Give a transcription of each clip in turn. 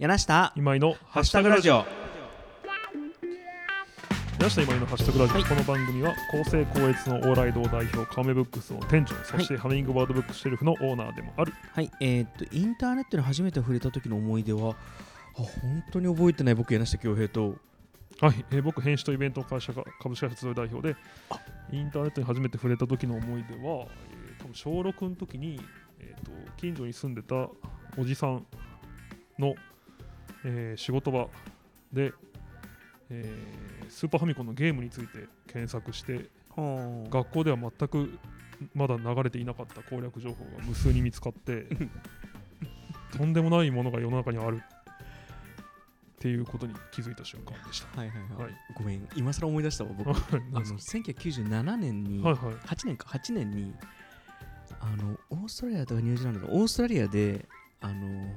柳下今井のハッシュタグラジオ。柳下今井のハッシュタグラジオ、はい。この番組は公正高越の往来堂代表カメブックスの店長そしてハミングバードブックシェルフのオーナーでもある。はい。えーっとインターネットに初めて触れた時の思い出はあ本当に覚えてない僕柳下恭平と。はい、えー僕編集とイベントの会社が株式会社代表でインターネットに初めて触れた時の思い出は、えー多分小6の時に、えーと近所に住んでたおじさんの、えー仕事場で、えースーパーファミコンのゲームについて検索してが学校では全くまだ流れていなかった攻略情報が無数に見つかって とんでもないものが世の中にある。っていうことに気づいた瞬間でした。はいはいはい、はい。ごめん今更思い出したわ僕。あの1997年に、はいはい。8年か8年にあのオーストラリアとかニュージーランドのオーストラリアであの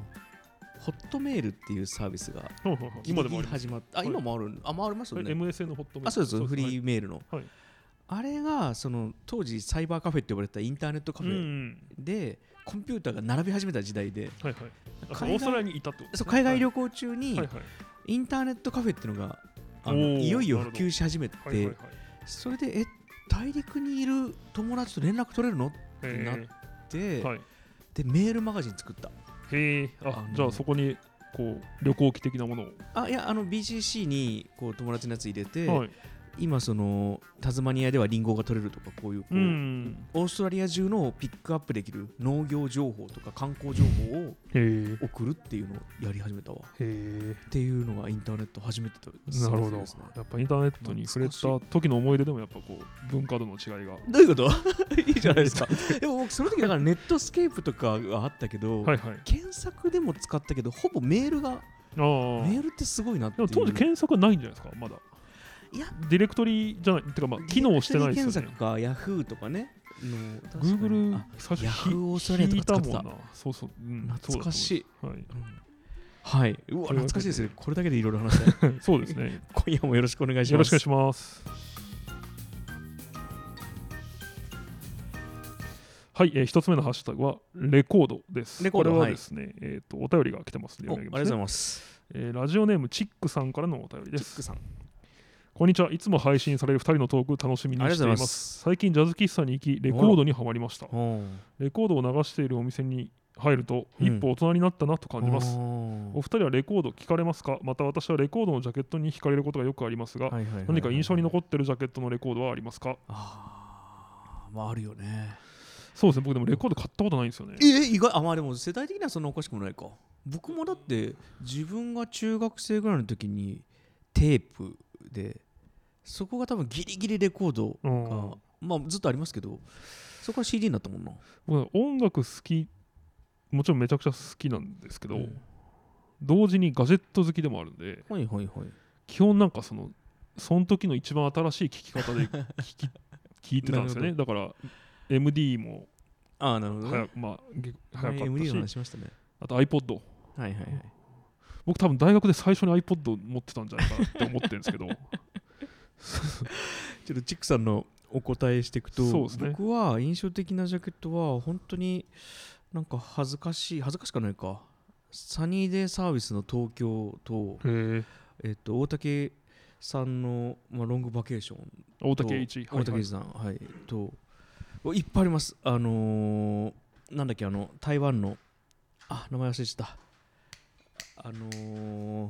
ホットメールっていうサービスが 今でも始まった。あはい。今もあるあもうありますよえね MSN のホットメール。あそうですフリはい。ーメールの、はい。あれがその当時サイバーカフェって呼ばれたインターネットカフェんで、コンピューターが並び始めた時代で。はいはい。オーストラリアにいたってこと。ですねそう海外旅行中にインターネットカフェっていうのがあおのーいよいよ普及し始めて、はいそれでえ大陸にいる友達と連絡取れるの？へなで,、ー。はい。でメールマガジン作ったへえあじゃあそこにこう旅行記的なものを。あいやあの BCC にこう友達のやつ入れて、はい今そのタズマニアではリンゴが取れるとかこういうこう、うん。オーストラリア中のピックアップできる農業情報とか観光情報を送るっていうのをやり始めたわ。っへていうのがインターネット初めてなるほどですね。やっぱインターネットに触れた時の思い出でもやっぱこう文化度の違いが。どういうこと？いいじゃないですか。でも僕その時だから Netscape とかがあったけど、はいはい。検索でも使ったけどほぼメールがメールってすごいなって当時検索はないんじゃないですか？まだディレクトリじゃないてかまあ機能してないですよね。検索か Yahooとかね。の Google あ最初 Yahooオーストラリア引いとか使ってた。たもんな。そうそう、うん、懐かしい。はい、うわというわ懐かしいですね。これだけでいろいろ話した そうですね。今夜もよろしくお願いします。よろしくお願いします。はい、えー、一つ目のハッシュタグはレコードです。レコードこれはですね、えっ、とお便りが来てますのでおありがとうございます。えーラジオネームチックさんからのお便りです。チック。さんこんにちは。いつも配信される2人のトーク楽しみにしています。す。最近ジャズ喫茶に行きレコードにはまりました。おレコードを流しているお店に入るとうん。一歩大人になったなと感じます。おお二人はレコード聞かれますか？また私はレコードのジャケットに惹かれることがよくありますが、何か印象に残ってるジャケットのレコードはありますか？あーまああるよね。そうですね、僕でもレコード買ったことないんですよね。え意外。あまあでも世代的にはそんなおかしくもないか。僕もだって自分が中学生ぐらいの時にテープでそこが多分ギリギリレコードうん。がまあずっとありますけどそこから CD になったもんな。僕音楽好き、もちろんめちゃくちゃ好きなんですけど、うん。同時にガジェット好きでもあるんで、はいはいはい。基本なんかその、その時の一番新しい聴き方で聞き 聞いてたんですよね。だから、MD もああなるほどね。まあ、げ早はいかったし、話しましたね。あと iPod。はいはいはい。僕多分大学で最初に iPod 持ってたんじゃないかなって思ってるんですけど、ちょっとチックさんのお答えしていくと、ね。僕は印象的なジャケットは本当になんか恥ずかしい恥ずかしくないか。サニーデーサービスの東京と,、へええっと大竹さんの、まあ、ロングバケーション大と竹栄一。大竹さん、はいといっぱいあります。あのーなんだっけあの台湾のあ名前忘れちゃった。あのー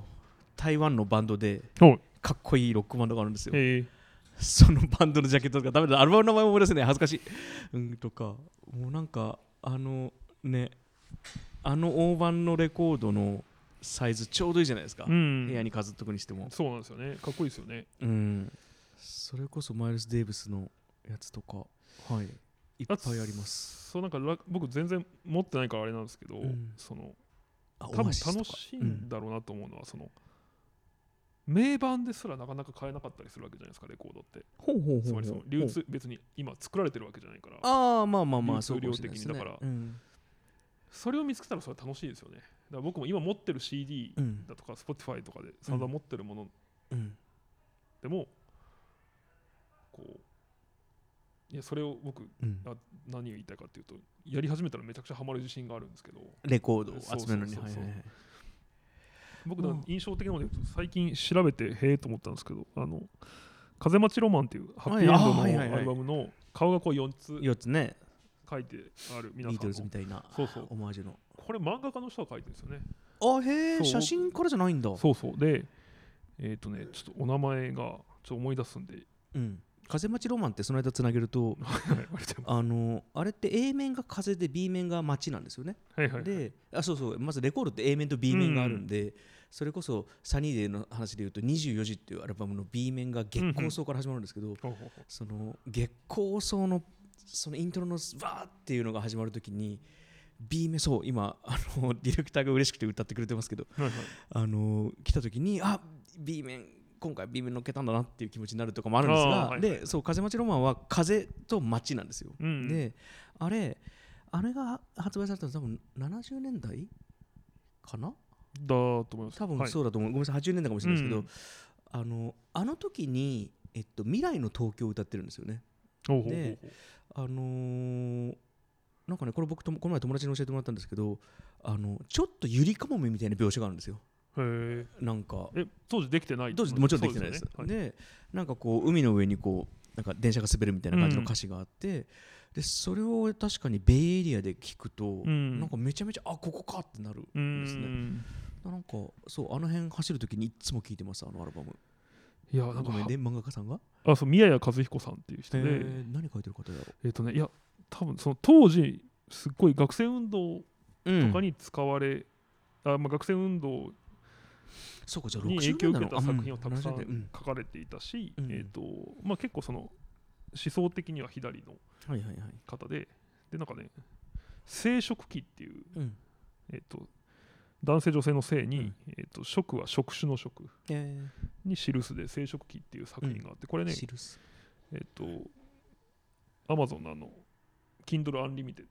台湾のバンドではいかっこいいロックバンドがあるんですよ。そのバンドのジャケットとかダメだ。アルバムの名前も思い出せない。恥ずかしい。うんとか。もうなんかあのねあの大判のレコードのサイズちょうどいいじゃないですか、うん。部屋に飾っとくにしても。そうなんですよね。かっこいいですよね。うん。それこそマイルス・デイブスのやつとか。はい。い。っぱいあります。そうなんかラ僕全然持ってないからあれなんですけど、うん。そのあ多分楽しいんだろうなと思うのは、その名盤ですらなかなか買えなかったりするわけじゃないですかレコードって。ほうほうほうつまりその流通別に今作られてるわけじゃないから。ああまあまあまあ流通そうかもしれないですね。量的にだから。うん。それを見つけたらそれは楽しいですよね。だから僕も今持ってる CD うん。だとか Spotify とかで散々持ってるものうん。でも、こういやそれを僕うん。あ何を言いたいかっていうとやり始めたらめちゃくちゃハマる自信があるんですけど。レコードを集めるのに。そうそうそうそう。はいはいはい僕のうん。印象的なので最近調べてへえと思ったんですけどあの「風待ちロマン」っていうハッピーエンドのアルバムの顔がこう4つ4つね。書いてある皆ビートルズみたいなそうそう。オマージュの。これ漫画家の人が書いてるんですよね。あへえ写真からじゃないんだ。そうそう。でえっ、とねちょっとお名前がちょっと思い出すんでうん風待ちロマンってその間つなげるとはいあのあれって A 面が風で B 面が街なんですよね。すはいはい。であそうそう。まずレコードって A 面と B 面があるんで、それこそサニーデーの話でいうと「24時」っていうアルバムの B 面が月光荘から始まるんですけど、ほうほうほう。その月光荘のそのイントロのわーっていうのが始まるときに B 面そう今あのディレクターが嬉しくて歌ってくれてますけどはいはい。あの来たときにあ B 面今回 B 面乗っけたんだなっていう気持ちになるとかもあるんですが、はいはいでそう風待ちロマンは風と街なんですよ、うんであれあれが発売されたの多分70年代かな？だと思います。多分はい。そうだと思う、ごめんなさい80年代かもしれないですけど、うんあのあの時に、えっと、未来の東京を歌ってるんですよね。であのーなんかねこれ僕ともこの前友達に教えてもらったんですけどあのちょっとゆりかもめみたいな描写があるんですよへなんかええ当時できてない？当時もちろんできてないです。そうよね。でなんかこう海の上にこうなんか電車が滑るみたいな感じの歌詞があって、でそれを確かにベイエリアで聞くと、ん。なんかめちゃめちゃあここかってなるうーんですね。ん。なんかそうあの辺走るときにいっつも聞いてますあのアルバム。いやなんかね漫画家さんが？あそう宮谷和彦さんっていう人で、えー何書いてる方だろえっ、とねいや多分その当時すっごい学生運動う、うんとかに使われ、あまあ、学生運動そうかじゃあに影響を受けた作品をたくさん70年書かれていたし、うん。えっ、とまあ結構その思想的には左のはいはいはい、方ででなんかね生殖器っていう、うん。えっと男性女性の性に、うん。えっと職は職種の職えに記すで生殖器っていう作品があって、これー、ねえっと、アマゾンのあの、Kindle Unlimited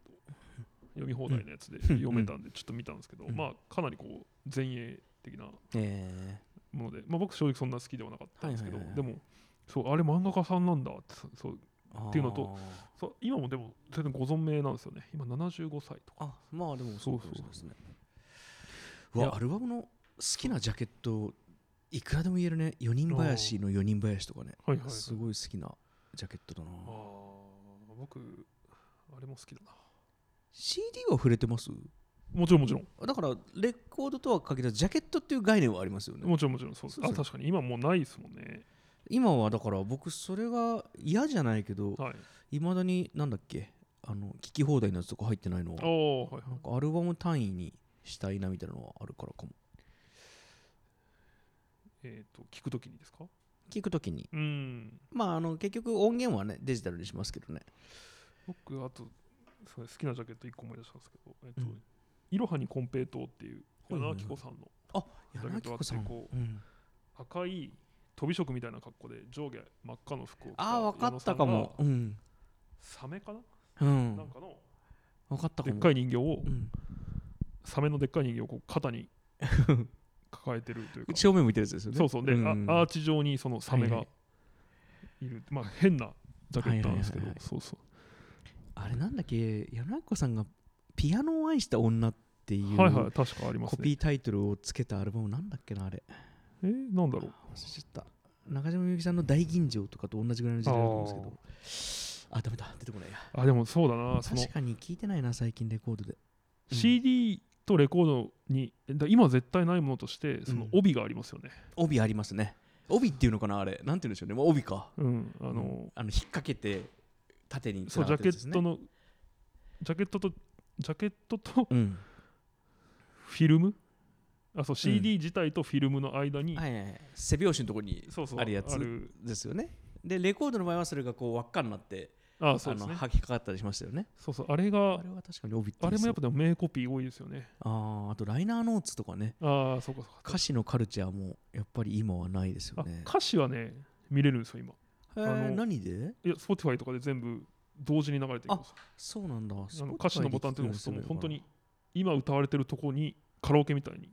読み放題のやつで読めたんで、ちょっと見たんですけど、うん。まあ、かなりこう、前衛的なえもので、まあ、僕、正直そんな好きではなかったんですけど、でも、そう、あれ、漫画家さんなんだって、そうー、っていうのとそう今もでも、全然ご存命なんですよね。今、75歳とか。あまあでもそうかもしれないですね。ういや。わアルバムの好きなジャケットいくらでも言えるね。4人林の4人林とかね。はいはい、はい。すごい好きなジャケットだな。あー僕、あれも好きだな。CD は触れてます？もちろん、もちろん。だからレコードとは限らずジャケットっていう概念はありますよねもちろん、もちろん、そうです。そうそうあ、確かに、今もうないですもんね。今はだから僕それが嫌じゃないけどはい。いまだになんだっけ？あの聞き放題のやつとか入ってないのはおーはいはいなんかアルバム単位にしたいなみたいなのはあるからかもえっ、と、聞くときにですか？聞くときにうん。まああの結局音源はねデジタルにしますけどね僕、あと、そう好きなジャケット1個思い出したんですけど、えっ、と、うんいろはにコンペイトーっていう、柳明子さんの。柳だけど明子さん、あってこううん。赤い飛び色みたいな格好で上下真っ赤の服を着たああ分かったかも。うん。サメかな、うん。なんかの分かったかも。でっかい人形を、うん。サメのでっかい人形をこう肩に 抱えてるというか。正面向いてるやつですよね。そうそう。で、ん。あアーチ状にそのサメがはいい。はる、まあ変なジャケットなんですけど、そうそう。あれなんだっけ？柳明子さんがピアノを愛した女っていうはいはい確かありますね。コピータイトルをつけたアルバムなんだっけなあれ。えー、なんだろう？忘れちゃった。中島みゆきさんの大吟醸とかと同じぐらいの時代だと思うんですけど。あダメだ出てこないや。あでもそうだな確かに聞いてないな最近レコードで。うん。CD とレコードにだ今絶対ないものとしてそのうん。帯がありますよね、帯ありますね。帯っていうのかなあれ。なんて言うんでしょうね。もう帯か。うんあのうん。あの引っ掛けて縦にそうジャケットののジャケットとジャケットとうん。フィルム？あそう CD 自体とフィルムの間に、はいはいはい。背拍子のところにそうそうあるやつですよね。でレコードの場合はそれがこう輪っかになってあそうね。履きかかったりしましたよね。そうそうあれがあれは確かに帯あれもやっぱぱでも名コピー多いですよね。あーあとライナーノーツとかね。ああそうかそうか。歌詞のカルチャーもやっぱり今はないですよあね歌詞はね見れるんですよ今。あの何で？いや Spotify とかで全部同時に流れていきますそうなんだ。あの歌詞のボタンっていうのを押すともう本当にに今歌われてるところにカラオケみたいに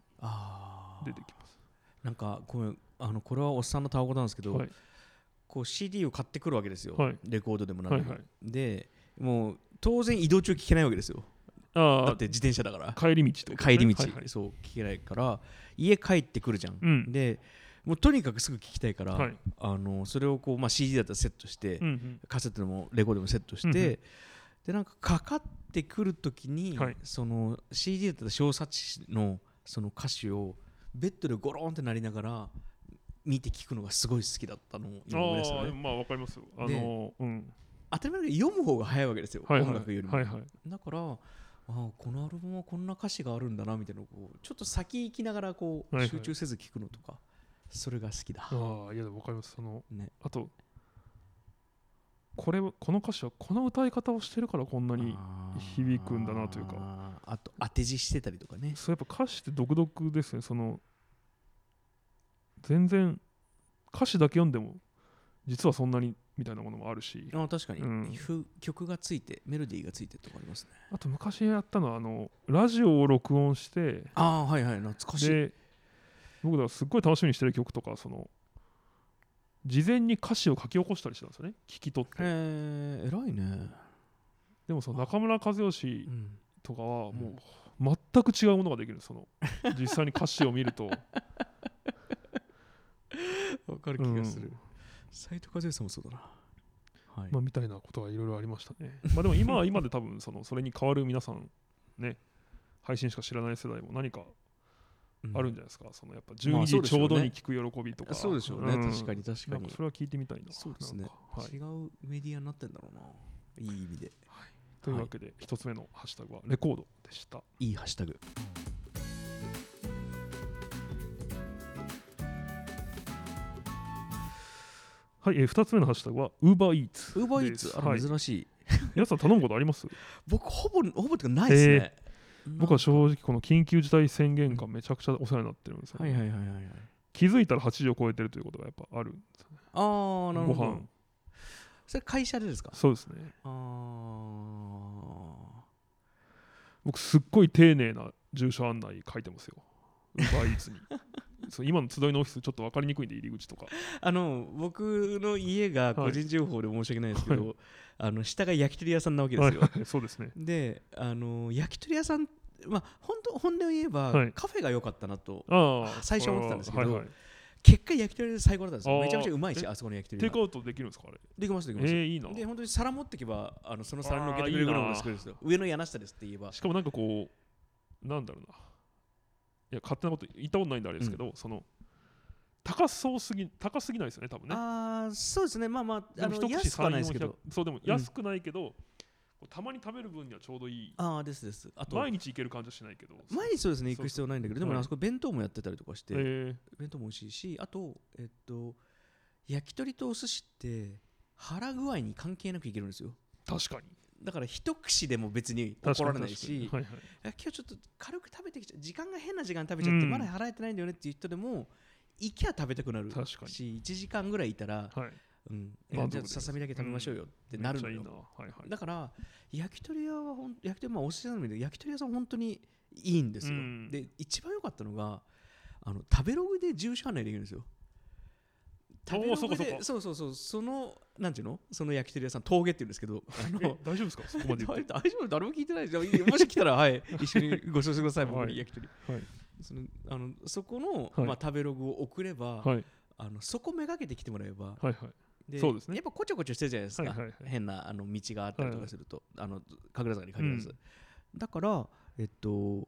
出てきます。なんかごめんあのこれはおっさんのたわごなんですけど、はい。こう CD を買ってくるわけですよ、はい。レコードでもなんでも、はいはい。でもう当然移動中聞けないわけですよ。ああだって自転車だから。帰り道とね。帰り道、はいはい。そう聞けないから。家帰ってくるじゃん、うん。でもうとにかくすぐ聞きたいから、はい。あのそれをこう、まあ、CD だったらセットして、うんうん。カセットでもレコードでもセットして、うんうん。でなんかかかってくるときに、はい。その CD だったら小冊子のその歌詞をベッドでゴロンってなりながら見て聞くのがすごい好きだったのを今思い出したのね。ああまあわかりますよ。あのうん。当たり前だけど読む方が早いわけですよ、はいはい。音楽よりも、はいはい。だからああこのアルバムはこんな歌詞があるんだなみたいなこうちょっと先行きながらこう、はいはい。集中せず聞くのとかそれが好きだ、ああいやわかります。そのね、あとこれはこの歌詞はこの歌い方をしてるからこんなに響くんだなというか。あと当て字してたりとかね。そうやっぱ歌詞って独特ですね。その全然歌詞だけ読んでも実はそんなにみたいなものもあるし。あ確かに、うん。ふ曲がついてメロディーがついてとかありますね。あと昔やったのはあのラジオを録音してああはいはい。懐かしい。で僕だからすっごい楽しみにしてる曲とかその事前に歌詞を書き起こしたりしてたんですよね。聞き取って。へえ偉いね、でもその中村和義うん、とかはもう全く違うものができる。その実際に歌詞を見ると。わかる気がする。斎藤和義さんもそうだな。はい、まあみたいなことがいろいろありましたね。まあでも今は今で多分そのそれに代わる皆さんね配信しか知らない世代も何かうんあるんじゃないですか、そのやっぱまあ12時ちょうどに聞く喜びとか、そうでしょうね、ん。確かに確かに。それは聞いてみたいな。そうですね。はい、違うメディアになってんだろうな。いい意味で。というわけで一つ目のハッシュタグはレコードでした。いいハッシュタグ。はい、えー、2つ目のハッシュタグは UberEats ウーバーイーツ？あらはい、珍しい、皆さん頼むことあります？僕ほぼほぼっていうかないですね、僕は正直この緊急事態宣言下めちゃくちゃお世話になってるんですよ、はいはいはいはいはい。気づいたら8時を超えてるということがやっぱあるんですよね。ああなるほど。ご飯。それ会社でですか？そうですね。あ僕すっごい丁寧な住所案内書いてますよ。UberEats に。そう今の集いのオフィスちょっと分かりにくいんで入り口とか。ーあの僕の家が個人情報で申し訳ないですけど、あの下が焼き鳥屋さんなわけですよ、はいはい。そうですね。であの焼き鳥屋さんまあ本当本音を言えば、はい。カフェが良かったなと最初思ってたんですけどはいはい。結果焼き鳥で最高だったんですあー。よめちゃくちゃうまいしえ？あそこの焼き鳥がテイクアウトできるんですかあれ？できますできます、えー、いいな。で本当に皿持ってけばあのその皿に乗っけてくれるあーいのを作るんですよ。上の柳下ですって言えば。しかもなんかこうなんだろうな。いや勝手なこと言ったことないんであれですけど、その高そうすぎ高すぎないですよね多分ね。ああそうですね。まあまああも一口安くはないですけ3 400どそうでも安くないけど、たまに食べる分にはちょうどいい。ああですです。あと毎日行ける感じはしないけど。毎日そうですね行く必要ないんだけどでもあそこ弁当もやってたりとかして、え。弁当も美味しいしあとえっと焼き鳥とお寿司って腹具合に関係なくいけるんですよ。ー、確かに。だから一口でも別に確かられないし、はいはい。今日ちょっと軽く食べてきちゃう。時間が変な時間食べちゃって、うん。まだ払えてないんだよねっていう人でも行きゃ食べたくなる確かに。し1時間ぐらいいたら、はいうん、じゃあささみだけ食べましょうよってなるのよ、めっちゃいいな。はいはい。だから焼き鳥屋はほん焼き鳥まあお寿司屋なんだけど焼き鳥屋さん本当にいいんですよ、うん。で一番良かったのがあの食べログで住所案内できるんですよ。食べログでそうかそうかそう。そのなんていうの？その焼き鳥屋さん峠っていうんですけどあえの大丈夫ですか？そこまで 大丈夫誰も聞いてない。ですよ。もし来たらはい。一緒にご馳走してください僕はい。に焼き鳥、はい。そのあのそこの、はい。まあ、食べログを送れば、はい。あのそこめがけて来てもらえばはいはいそうですね。やっぱこちょこちょしてるじゃないですか、はいはいはい。変なあの道があったりとかすると、あの神楽坂に限らず、だからえっと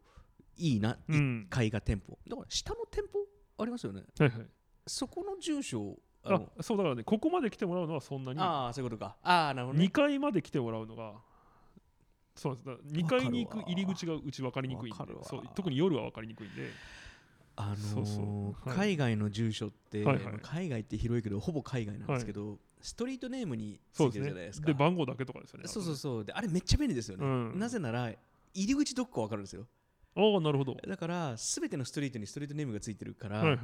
いいな、うん。1階が店舗。だから下の店舗ありますよね。はいはい。そこの住所をあそうだからねここまで来てもらうのはそんなに。ああそういうことか。ああなるほど、2ね、階まで来てもらうのがそうなんです。だから2階に行く入り口がうち分かりにくいんで。そう特に夜は分かりにくいんであの海外の住所って、はいはい。まあ海外って広いけどほぼ海外なんですけど、ストリートネームにつそういてるじゃないでですすかね。で番号だけとかですよねそうそうそう。であれめっちゃ便利ですよね、うん。なぜなら入り口どこか分かるんですよ。ああなるほど。だから全てのストリートにストリートネームがついてるから、はいはい。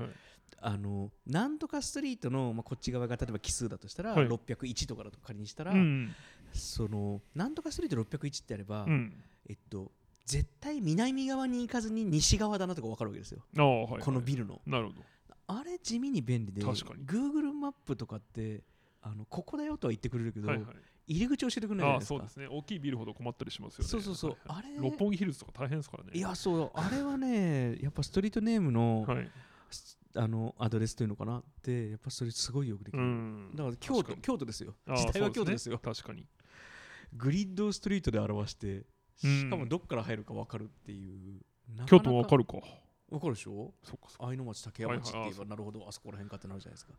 あのなんとかストリートの、まあ、こっち側が例えば奇数だとしたら、はい。601とかだと仮にしたら、うんそのなんとかストリート601ってあれば、うん。えっと絶対南側に行かずに西側だなとか分かるわけですよ、はいはい。このビルの。なるほど。あれ地味に便利で確かに。Google マップとかってあのここだよとは言ってくれるけど、はいはい。入り口教えてくれないですか。そうですね。大きいビルほど困ったりしますよね。そうそうそう。はいはいあれ六本木ヒルズとか大変ですからね。いやそう。あれはね やっぱストリートネームの,、はい。あのアドレスというのかなってやっぱそれすごいよくできうる、ん。だから京都京都ですよ。あ時代は京都ですよ。確かに。グリッドをストリートで表してうんしかもどっから入るか分かるっていう、京都もわかるるか分か。るでしょ。そうかそう愛の町竹山町って言えばなるほどあそこら辺かってなるじゃないですか。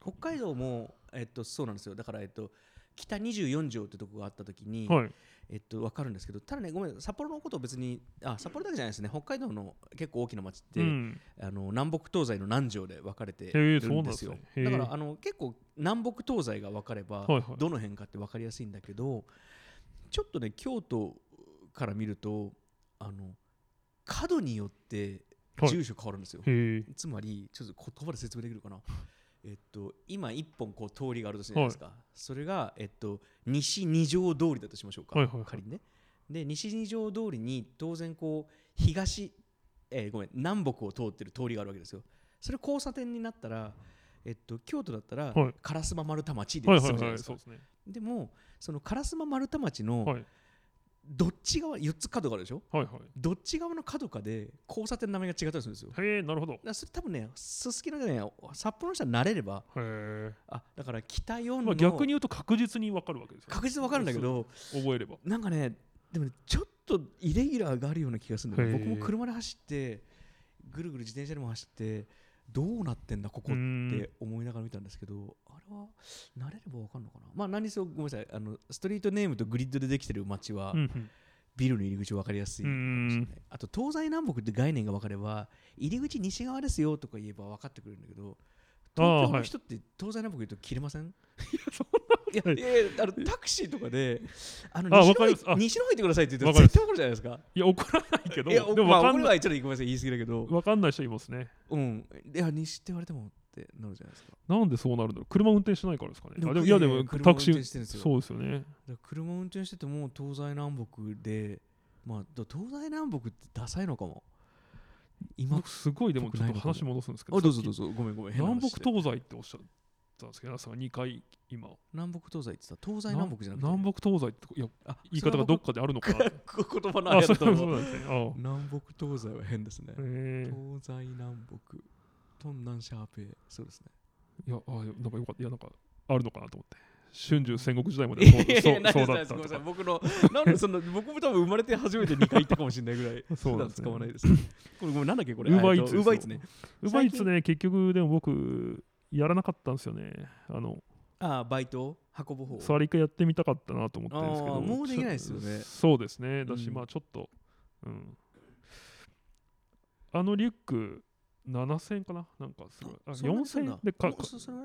北海道も、えっと、そうなんですよ。だから、えっと、北24条ってとこがあった時に、はい。えっと、分かるんですけどただねごめん札幌のことを別にあ札幌だけじゃないですね。北海道の結構大きな町って、うん。あの南北東西の南条で分かれてるんですよ。ね。だからあの結構南北東西が分かれば、はいはい。どの辺かって分かりやすいんだけどちょっとね京都から見るとあの角によってはい。住所変わるんですよ、へえ。つまりちょっと言葉で説明できるかな。えっと今一本こう通りがあるとするじゃないですか、それがえっと西二条通りだとしましょうか、はいはいはい。仮にね。で西二条通りに当然こう東えーごめん南北を通ってる通りがあるわけですよ。それ交差点になったらえっと京都だったらはい。烏丸太町ではいはい済むじゃないですかでもその烏丸太町のはい。どっち側4つ角があるでしょ？はいはい。どっち側の角かで交差点の名前が違ったりするんですよ。へえなるほど。へらそれ多分ねすすきのね札幌の人は慣れればえ。あだから北四まのあ逆に言うと確実にわかるわけですよね。確実に分かるんだけど覚えれば。なんかねでもねちょっとイレギュラーがあるような気がするんだよね。へー僕も車で走ってぐるぐる自転車でも走ってどうなってんだここって思いながら見たんですけどあれは慣れれば分かるのかな？まあ何にせよごめんなさい。あのストリートネームとグリッドでできてる街は、ビルの入り口分かりやすいあと東西南北って概念が分かれば入り口西側ですよとか言えば分かってくれるんだけど東京の人って東西南北言うと切れません？いやい。やあのタクシーとかであのあ西の方西の方行ってくださいって言って絶対怒るじゃないですか。いや怒らないけどいやでもまあわかんない。俺はちょっとごめんなさい言い過ぎだけど。わかんない人いますね。うん。いや西って言われてもってなるじゃないですか。なんでそうなるんだろう。車運転してないからですかね。でもいやでも車タクシーそうですよね。車運転してても東西南北でまあだ東西南北ってダサいのかも今僕すごいでもちょっと話戻すんですけどあどうぞどうぞ。ごめんごめん。き南北東西っておっしゃったんですけど皆さんが2回今。南北東西って言ったら東西南北じゃなくて？南北東西っていやあ言い方がどっかであるのかな言葉のあそうそう。あれだと思そううなんですね。あ南北東西は変ですね。東西南北。東南シャーペイ。そうですね。えいやあなんかよかった。いやなんかあるのかなと思って春秋戦国時代まいでそうだったとか。僕のなんでそんな 僕も多分生まれて初めて2回行ったかもしれないぐらい普段使わないですこれなんだっけこれ？ウーバーイーツウーバーイーツね。ウーバーイーツね結局でも僕やらなかったんですよね。あのああバイト？運ぶ方？それ一回やってみたかったなと思ってるんですけど。もうできないですよね。そうですね。だし、うん。まあちょっとうん。あのリュック7000円かな？なんかすごい。あそんなにするん4000だ円でか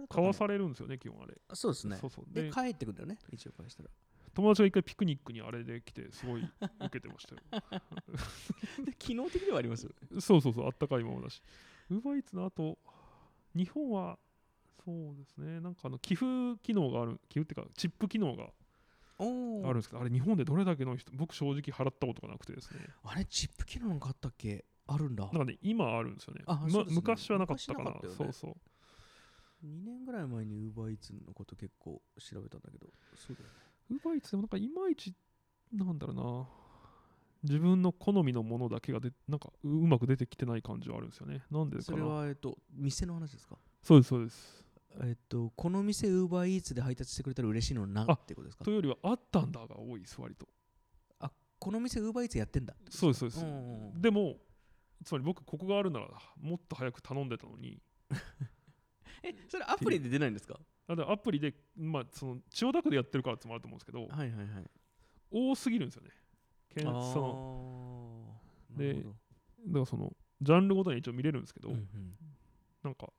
買わされるんですよね基本あれ。そうですね。そうそう。でで帰ってくるんだよね一応返したら。友達が一回ピクニックにあれで来てすごい受けてましたよ。で機能的ではありますよ。そうそうそうあったかいままだし。ウーバーイーツの後日本はそうですね。なんかあの寄付機能がある寄付っていうかチップ機能がおあるんですけどあれ日本でどれだけの人僕正直払ったことがなくてですね。あれチップ機能なんかあったっけ？あるんだ。な今あるんですよね。まあそうですね。昔はなかったかな。昔なかったよね。そうそう。2年ぐらい前にウーバーイーツのこと結構調べたんだけど。そうだよね。ウーバーイーツでもなんかいまいちなんだろうな。自分の好みのものだけがでなんかううまく出てきてない感じはあるんですよね。なんでかそれなはえっと店の話ですか？そうですそうです。えっとこの店ウーバーイーツで配達してくれたら嬉しいのなあってことですか？というよりはあったんだが多いです割とこの店ウーバーイーツやってんだそうですそうです。うんうんうん。でもつまり僕ここがあるならもっと早く頼んでたのに。えそれアプリで出ないんですか？あでアプリでまあその千代田区でやってるからってのもあると思うんですけどはいはいはい。多すぎるんですよね。けんあーそのでだからそのジャンルごとに一応見れるんですけど、うんうん。なんか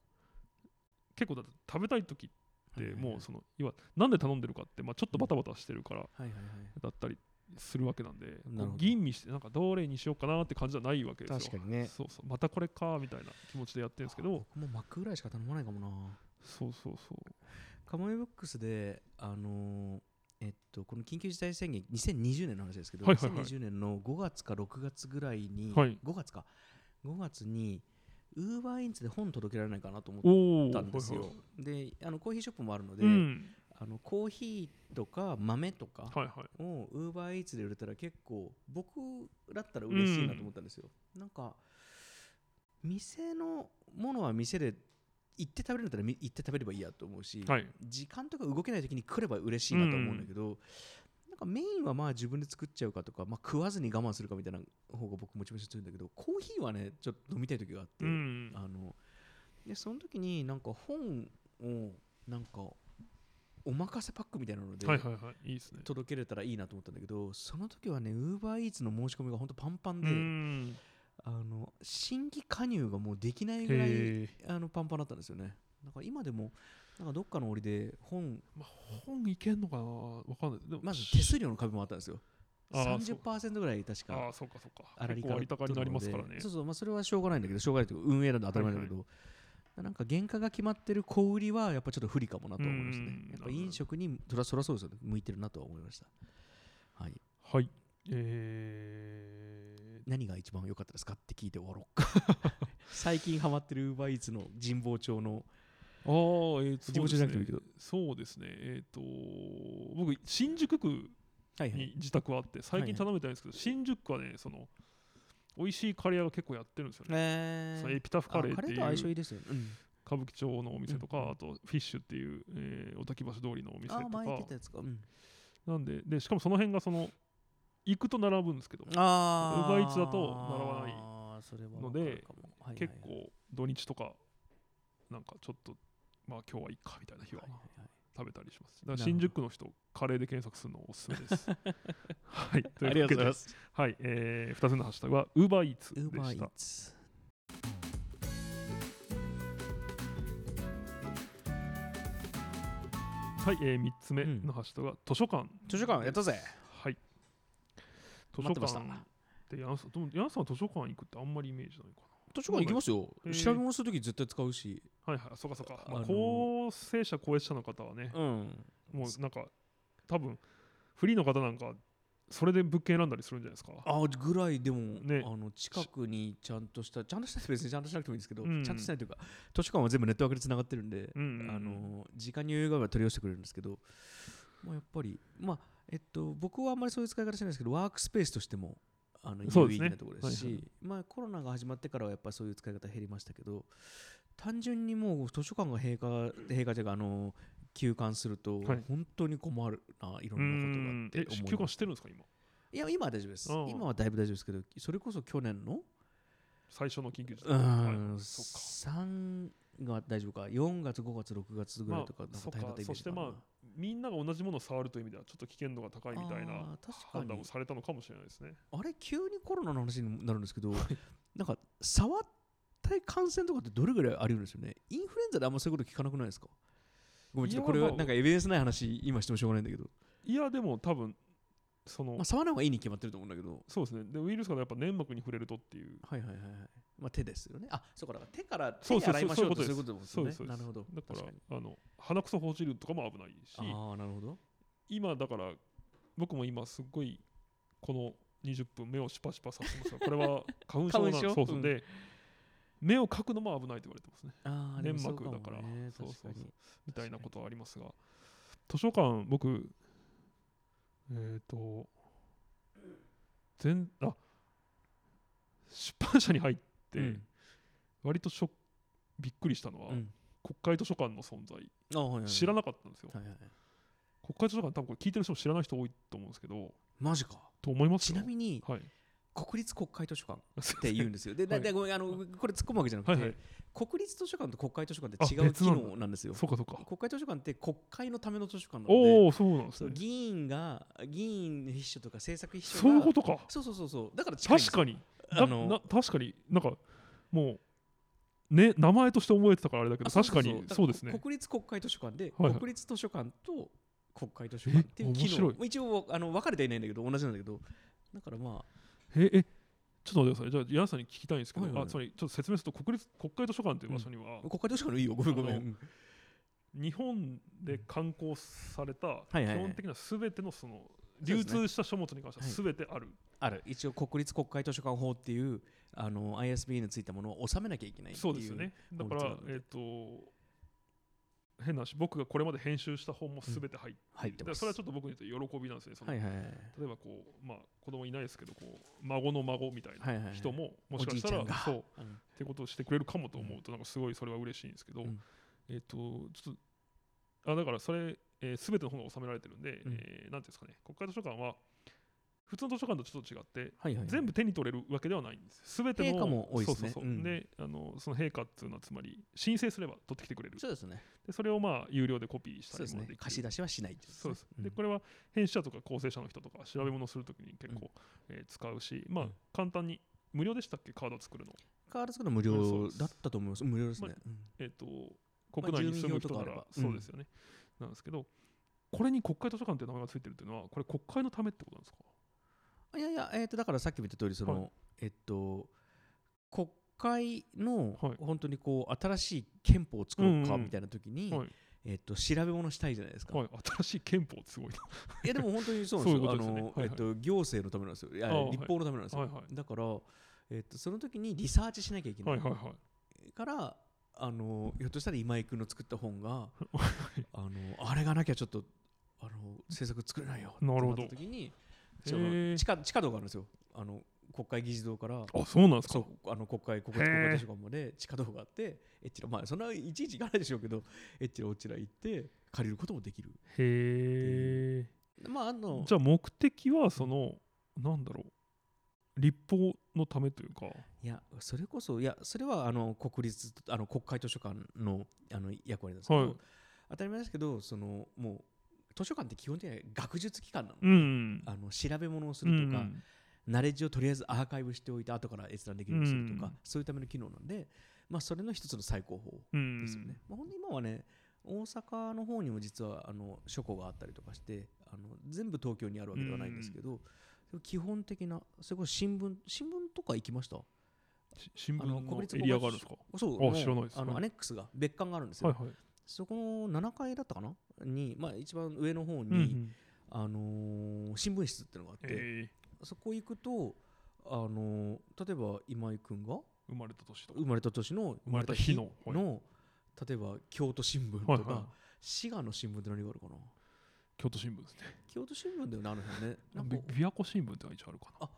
結構だって食べたい時ってはいはいはい。もうその要はなんで頼んでるかってまあちょっとバタバタしてるからはいはいはい。だったりするわけなんで吟味してなんかどれにしようかなって感じじゃないわけですよ。確かにね。そうそう。またこれかみたいな気持ちでやってるんですけど。僕もマックぐらいしか頼まないかもな。そうそうそう。カモメブックスであのーえっとこの緊急事態宣言2020年の話ですけど、はいはいはい。2020年の5月か6月ぐらいに、はい。5月か。5月にウーバーインツで本届けられないかなと思ったんですよ、はいはい。であのコーヒーショップもあるので、うんあのコーヒーとか豆とかをウーバーイーツで売れたら結構僕だったら嬉しいなと思ったんですよ、なんか店のものは店で行って食べるんだったらみ行って食べればいいやと思うし、はい。時間とか動けない時に来れば嬉しいなと思うんだけど、なんかメインはまあ自分で作っちゃうかとか、まあ、食わずに我慢するかみたいな方が僕モチベーション強いんだけどコーヒーはねちょっと飲みたい時があって、うん。あのでその時になんか本をなんかおまかせパックみたいなのではいはいはいいいですね。届けれたらいいなと思ったんだけどその時はねウーバーイーツの申し込みが本当パンパンで、うん。あの新規加入がもうできないぐらいあのパンパンだったんですよね。だから今でもなんかどっかの折で本まあ本いけんのかな？わかんない。まず手数料の壁もあったんですよ。あーそう。30%ぐらい確あかあそうかそうか。粗利結構割高になりますからね。そうそう、まあ、それはしょうがないんだけどしょうがないというか運営なんで当たり前だけど、なんか原価が決まってる小売りはやっぱちょっと不利かもなと思いますね。うん。やっぱ飲食にそらそらそうですよね向いてるなとは思いましたはいはいえ何が一番良かったですかって聞いて終わろうか最近ハマってるウーバーイーツの神保町のー、ああえー、自分じゃなくてもいいけどそうですねえっ、と僕新宿区はいはいに自宅はあって最近頼めてないんですけど、新宿区はねその美味しいカレー屋が結構やってるんですよね、えエピタフカレーってカレーと相いう性いいですよね、うん歌舞伎町のお店とか、うん。あとフィッシュっていう、えー、お滝橋通りのお店とか。なんででしかもその辺がその行くと並ぶんですけどあ Uber Eats だと並ばないあーそれはのではいはいはい。結構土日とかなんかちょっとまあ今日はいいかみたいな日は食べたりします。だから新宿区の人カレーで検索するのおすすめです。はい。とありがとうございわけでます。はい、えー、2つのハッシュタグは UberEats でした。はい、えー、3つ目のハッシュタグは図書館。図書館やったぜ。はい。図書館ってヤンさんでもヤンさんは図書館行くってあんまりイメージないか図書館行きますよ。へー調べ物するとき絶対使うし。なはいはい。そうかそうか、まああのー高生者高齢者の方はねうん。もうなんか多分フリーの方なんかそれで物件選んだりするんじゃないですか。あぐらいでも、ね。あの近くにちゃんとしたちゃんとした別にちゃんとしなくてもいいんですけど、うん。ちゃんとしないというか図書館は全部ネットワークでつながってるんで、うんうんうん。あの時間に余裕があれば取り寄せてくれるんですけど、まあ、やっぱりまあえっと僕はあんまりそういう使い方しないですけどワークスペースとしてもあの有意義なところですしはいはい。まあ、コロナが始まってからはやっぱそういう使い方減りましたけど単純にもう図書館が閉館閉館というかあの休館するとはい。本当に困るないろうんなことがあって休館してるんですか今？いや、今は大丈夫です。今はだいぶ大丈夫ですけど、それこそ去年の、最初の緊急事う態ん、はい。そっか。3が大丈夫か、4月、5月、6月ぐらいとか、なんか大変だったイメージかな。そしてまあみんなが同じものを触るという意味ではちょっと危険度が高いみたいなあー確かに。判断をされたのかもしれないですね。あれ、急にコロナの話になるんですけど、なんか、触った感染とかってどれぐらいあり得るんですよね？インフルエンザであんまそういうこと聞かなくないですか？ごめん、ちょっとこれはなんかエビデンスない話、今してもしょうがないんだけど、いやでも多分その、まあ、触らない方がいいに決まってると思うんだけど、そうですね。でウイルスがやっぱ粘膜に触れるとっていう。はいはいはいはい。まあ、手ですよね。あ、そうか、だから手から手に洗いましょうとそうういううこととですね。なるほど。だからあの鼻くそほじるとかも危ないし。ああ、なるほど。今だから僕も今すっごいこの20分目をシパシパさせてますがこれは花粉症なん花粉症？そうそう。で、目をかくのも危ないと言われてますね。粘膜だから。もねそうそうそう。みたいなことはありますが図書館僕えっ、と全あ出版社に入って、うん。割とショックびっくりしたのは、うん。国会図書館の存在。あはいはいはい。知らなかったんですよ、はいはいはい。国会図書館多分これ聞いてる人も知らない人多いと思うんですけどマジか。と思いますちよなみにはい。国立国会図書館っって言うんですよ。で だはい。だごめんあのこれ突っ込むわけじゃなくて、はいはい。国立図書館と国会図書館って違あう機能なんですよ。そうかそうか。国会図書館って国会のための図書館なのおでおそうなんですね。議員が議員秘書とか政策秘書がそういうことか。そうそうそうそう。だから近い確かにあの確かになんかもうね名前として覚えてたからあれだけど確かにそうですね。国立国会図書館で、はいはい。国立図書館と国会図書館っていう機能。一応あの分かれてはいないんだけど同じなんだけど。だからまあ。ええちょっと待ってください。じゃあ皆さんに聞きたいんですけど、はいはいはい。あつまりちょっと説明すると国立国会図書館という場所には、国会図書館のいいよごめんごめん。日本で刊行された基本的なすべてのその流通した書物に関してはすべてある、ある。一応国立国会図書館法っていうあの ISB についたものを収めなきゃいけないっていうそうですよね。だからえっ、と変な話僕がこれまで編集した本も全て入って、入ってそれはちょっと僕にとって喜びなんですね。そのはいはいはい。例えばこうまあ子供いないですけどこう孫の孫みたいはいはいはない。人ももしかしたらそううん。ってことをしてくれるかもと思うとなんかすごいそれは嬉しいんですけど、うん。えっ、とちょっとあだからそれ、えー、全ての本が収められてるんで、うん。えーなんていうんですかね。国会図書館は普通の図書館とちょっと違ってはいはいはい。全部手に取れるわけではないんです。すべての陛下も多いですね。そうそうそう、うん。であのその陛下っていうのはつまり申請すれば取ってきてくれる。そうですね。でそれをまあ有料でコピーしたりもできる。貸し出しはしないっていそうです、ねでこれは編集者とか構成者の人とか調べ物をするときに結構、えー使うしまあうん。簡単に無料でしたっけ？カード作るの。カード作るの無料だったと思います。無料ですね。まうん。えっ、と国内に住む人ならそうですよね、なんですけどこれに国会図書館っていう名前がついてるっていうのはこれ国会のためってことなんですか？いやいや、えー、とだからさっきも言った通りその、はいえっと国会のはい本当にこう新しい憲法を作ろうかみたいな時に、はいえっと調べ物したいじゃないですか。はい、新しい憲法ってすごいな。いやでも本当にそうなんですよ。えっと行政のためなんですよ。いや立法のためなんですよ。はいはいだからえっとその時にリサーチしなきゃいけないはい。から。あのひょっとしたら今井君の作った本が あのあれがなきゃちょっとあの制作作れないよってなるほどった時に地下地下道があるんですよあの国会議事堂からあ、そうなんですか？あの国会国立国会図書館まで地下道があってえっちらまあそんないちいち行かないでしょうけどえっちらおっちら行って借りることもできるへえ。まああのじゃあ目的はその、なんだろう。立法のためというか。いやそれこそいやそれはあの国立あの国会図書館のあの役割なんですけど、はい当たり前ですけどそのもう図書館って基本的には学術機関なの,、うん。あの調べ物をすうるとか、ん。ナレッジをとりあえずアーカイブしておいて後から閲覧できるようにするとか、うんそういうための機能なんで、まあ、それの一つの最高峰うんですよね。まあ、ほんで今はね大阪の方にも実はあの書庫があったりとかしてあの全部東京にあるわけではないんですけど、基本的なそれこそ新聞新聞とか行きました？し新聞あのエ立リアがあるんですか？そうあ知らないです。あのはいアネックスが別館があるんですよ、はいはい。そこの7階だったかな？に、まあ、一番上の方に、うんうん。あのー新聞室っていうのがあって、え。そこ行くと、あのー例えば今井君がー生まれた年とか。生まれた年の生まれた日のはい。の例えば京都新聞とか、はいはい。滋賀の新聞って何があるかな？京都新聞ですね。京都新聞だよねあの辺ね。なんかび琵琶湖新聞って一応あるかな。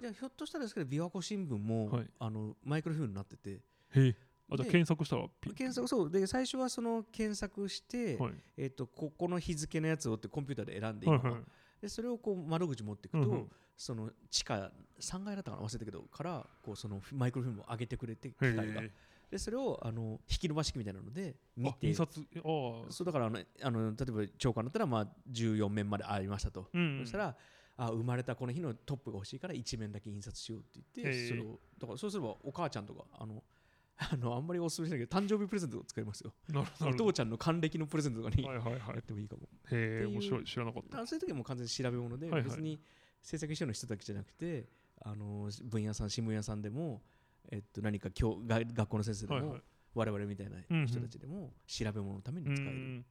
じゃあひょっとしたらですけど琵琶湖新聞も、はい。あのマイクロフィルムになってて。へえ。あじゃあで検索したら検索そう。で最初はその検索して、はい。えっとここの日付のやつをってコンピューターで選んでいくの、はいはいでそれをこう窓口持っていくと、うんうん。その地下3階だったかな？忘れたけどからこうそのマイクロフィルムを上げてくれて機へ械が。えでそれをあの引き伸ばし機みたいなので見あて印刷えああ。そうだからあのあの例えば長官だったらまあ14面までありましたと、うんそしたらあ生まれたこの日のトップが欲しいから1面だけ印刷しようって言ってそれをだからそうすればお母ちゃんとかあの あのあんまりおすすめしないけど誕生日プレゼントを使いますよ。なるほど。お父ちゃんの還暦のプレゼントとかにやはいはいはい。ってもいいかも、へえ面白い。知らなかった。あそういう時はもう完全に調べ物で、はいはい。別に制作しての人だけじゃなくてあの分野さん新聞屋さんでも、えっと、何か教が学校の先生でも、はいはい。我々みたいなうんうん人たちでも調べ物のためにう使える、ん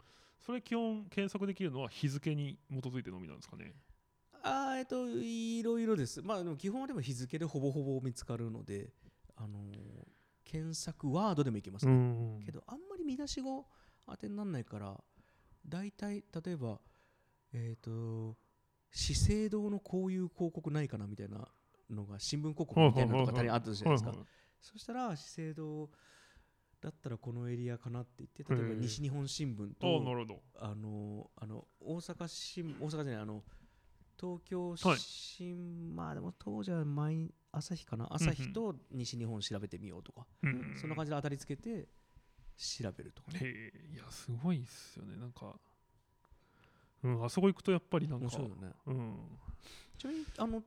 それ基本検索できるのは日付に基づいてのみなんですかね？あーえっといろいろです。まあでも基本はでも日付でほぼほぼ見つかるのであのー検索ワードでもいけます、ね。んけどあんまり見出し語当てにならないから大体例えばえっ、と資生堂のこういう広告ないかなみたいなのが新聞広告みたいなのが他にあったじゃないですか、そしたら資生堂だったらこのエリアかなって言って例えば西日本新聞とあのあの大阪新大阪じゃないあの東京はい新、まあでも当時は毎朝日かな。朝日と西日本調べてみようとか、うんそんな感じで当たりつけて調べるとかね。いやすごいっすよね。なんかうんあそこ行くとやっぱりなんかね。うん。ちなみにあの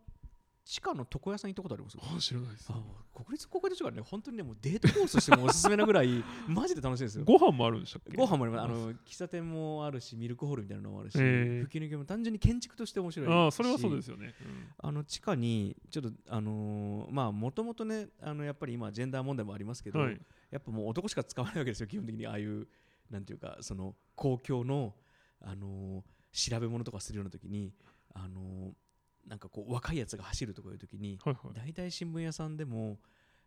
地下の床屋さん行ったことあります？あ知らないです。あ国立公開図書館ね本当にねもうデートコースとしてもおすすめなぐらい マジで楽しいですよ。ご飯もあるんでしたっけ？ご飯もあります。あの喫茶店もあるしミルクホールみたいなのもあるし、吹き抜けも単純に建築として面白いし。ああそれはそうですよね、あの地下にちょっとあのーまあもともとねあのやっぱり今ジェンダー問題もありますけど、うんはい。やっぱもう男しか使わないわけですよ基本的にああいうなんていうかその公共のあのー調べ物とかするような時にあのーなんかこう若いやつが走るとかいう時にはいはい。大体新聞屋さんでも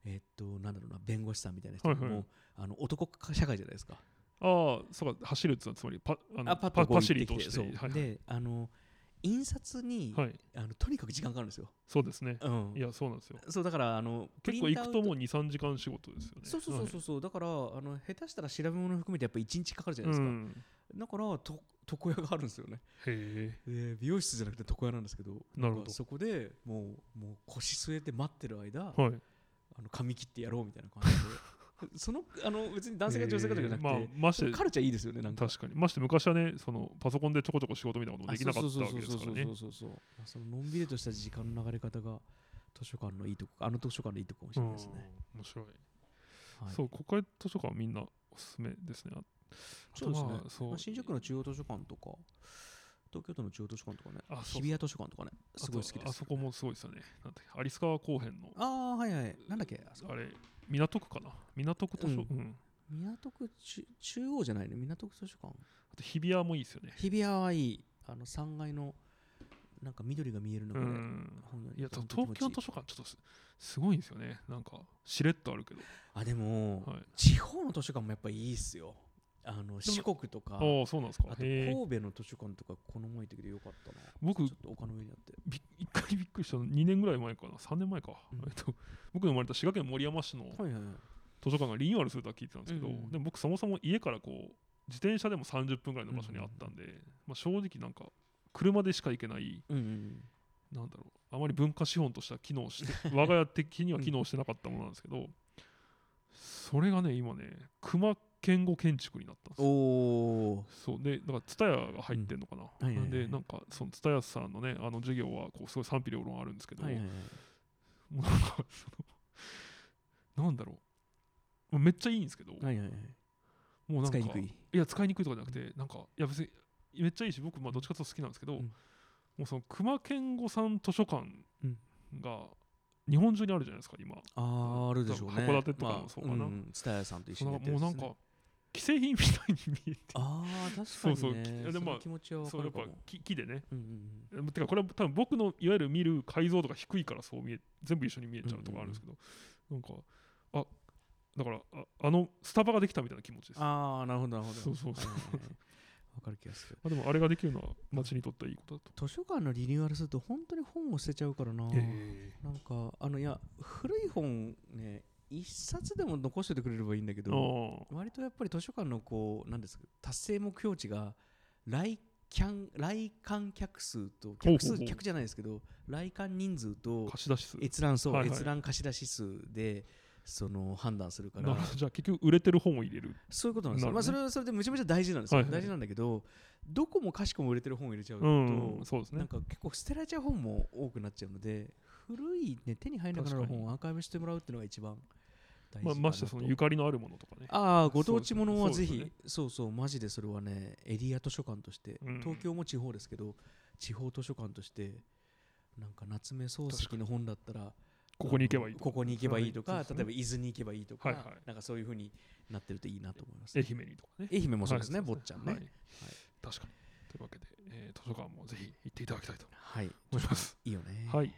えっとなんだろうな弁護士さんみたいな人でも、はいはいあの男社会じゃないですか。ああそうか走るってのはつまりパあのあパパパシリとしててそう、はいはい。であの印刷に、はい。あのとにかく時間かかるんですよ、そうですね。うん。い、やそうなんですよ。そうだからあの結構行くともうう23時間仕事ですよね。そうそうそうそう。そうだからあの下手したら調べ物含めてやっぱ1日かかるじゃないですか、うん。だからと床屋があるんですよね。へえ。で美容室じゃなくて床屋なんですけどなるほど。そこでもうもう腰据えて待ってる間、はい。あの髪切ってやろうみたいな感じでそのあの別に男性が女性がとかじゃなくて、えーまあましてカルチャーいいですよねなんか。確かに。まして昔はねそのパソコンでちょこちょこ仕事みたいなこともできなかったわけですからね。そののんびりとした時間の流れ方が図書館のいいとこあの図書館のいいとこかもしれないですね、うん面白い。はい、そう国会図書館はみんなおすすめですね。あそうですね。まあ新宿の中央図書館とか東京都の中央図書館とかねあそうそう。日比谷図書館とかねすごい好きです。あそこもすごいですよね。なんだっけ有栖川後編の。ああはいはい。なんだっけあそこ。あれ港区かな？港区図書、ううん。ん港区中中央じゃないね。港区図書館。あと日比谷もいいですよね。日比谷はいい。あの3階のなんか緑が見えるのがね、うん。ほんのいやほんと気持ちいい東京図書館ちょっとすすごいんですよね。なんかしれっとあるけど。あでも、はい。地方の図書館もやっぱいいっすよあの四国とかああそうなんですか。あと神戸の図書館とかこの前行ってきてよかったな。僕ちょっと丘の上にあって。び一回びっくりしたの2年ぐらい前かな。3年前か、うんえっと、僕の生まれた滋賀県守山市の図書館がリニューアルするとは聞いてたんですけど、うんうんでも僕そもそも家からこう自転車でも30分ぐらいの場所にあったんで、まあ、正直なんか車でしか行けないうんうん。なんだろうあまり文化資本としては機能して 我が家的には機能してなかったものなんですけど、それがね今ね熊健吾建築になったんですよ。おおそう。でだから蔦屋が入ってんのかな、はいはいはい。でなんかその蔦屋さんのねあの授業はこうすごい賛否両論あるんですけど、はいはいはい。もうなんかそのなんだろう。めっちゃいいんですけど、はいはいはい。もうなんか使いにくい。いや使いにくいとかじゃなくてなんかいや別にめっちゃいいし僕まあどっちかというと好きなんですけど、うん。もうその熊健吾さん図書館うん。が日本中にあるじゃないですか今。あーあるでしょうね。函館とかもそうかな。まあん。蔦屋さんと一緒にね。もうなんか既製品みたいに見えて。ああ確かにね。そうそう。きでそまあの気持ちはそうやっぱ木木でね。うんうんてかこれは多分僕のいわゆる見る解像度が低いからそう見え全部一緒に見えちゃうとかあるんですけど、なんかあだからああのスタバができたみたいな気持ちです。あああなるほどなるほど。そうそうそう。わかる気がする。でもあれができるのは街にとってはいいことだと、図書館のリニューアルすると本当に本を捨てちゃうからな。え。なんかあのいや古い本ね一冊でも残しててくれればいいんだけー、どあ割とやっぱり図書館のこうなんですか達成目標値が来客来館客数と客数客じゃないですけど来館人数とあ貸し出し数。閲覧そう、はいはい。閲覧貸し出し数でその判断するから。じゃあ結局売れてる本を入れる。そういうことなんですまあ、それはそれでめちゃめちゃ大事なんですよ、はいはい大事なんだけどどこもかしこも売れてる本を入れちゃうと、うんそうですね。なんか結構捨てられちゃう本も多くなっちゃうので古い、ね、手に入らなくなる本をアーカイブしてもらうっていうのが一番まあ、ましてそのゆかりのあるものとかね。ああご当地ものはぜひ。そうそうそうマジでそれはねエリア図書館として、うん東京も地方ですけど地方図書館としてなんか夏目漱石の本だったらここに行けばいいとここに行けばいいとか、ね。例えば伊豆に行けばいいとか、はいはい。なんかそういうふうになってるといいなと思います、愛媛にとかね。愛媛もそうですね、はい坊ちゃんね。はい。確かに。というわけで、えー図書館もぜひ行っていただきたいとはい、思います。いいよね。はい。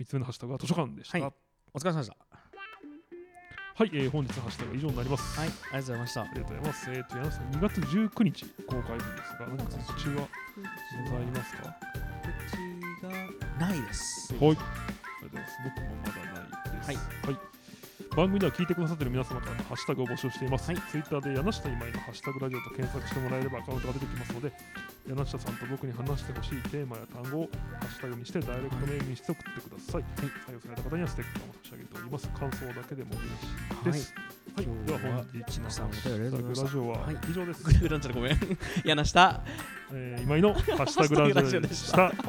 3つ目のハッシュタグは図書館でした。はいはい、お疲れ様でした。えー本日のハッシュタグは以上になりますはい、ありがとうございましたあ。りがとうございます。えっ、と、柳さん、2月19日公開日ですが、何か告知はございますか？口がないです。はい。ありがとうございます。僕もまだないです。はいはい。番組では聞いてくださっている皆様からのハッシュタグを募集しています。はいツイッターで柳下今井のハッシュタグラジオと検索してもらえればアカウントが出てきますので、柳下さんと僕に話してほしいテーマや単語をハッシュタグにしてダイレクトメールにして送ってください。採用された方にはステッカーを差し上げております。感想だけでも嬉しいです。はい。では本日のさんお便りラジオははい以上です。ごめん。柳下。えー今井の。ハッシュタグラジオでした。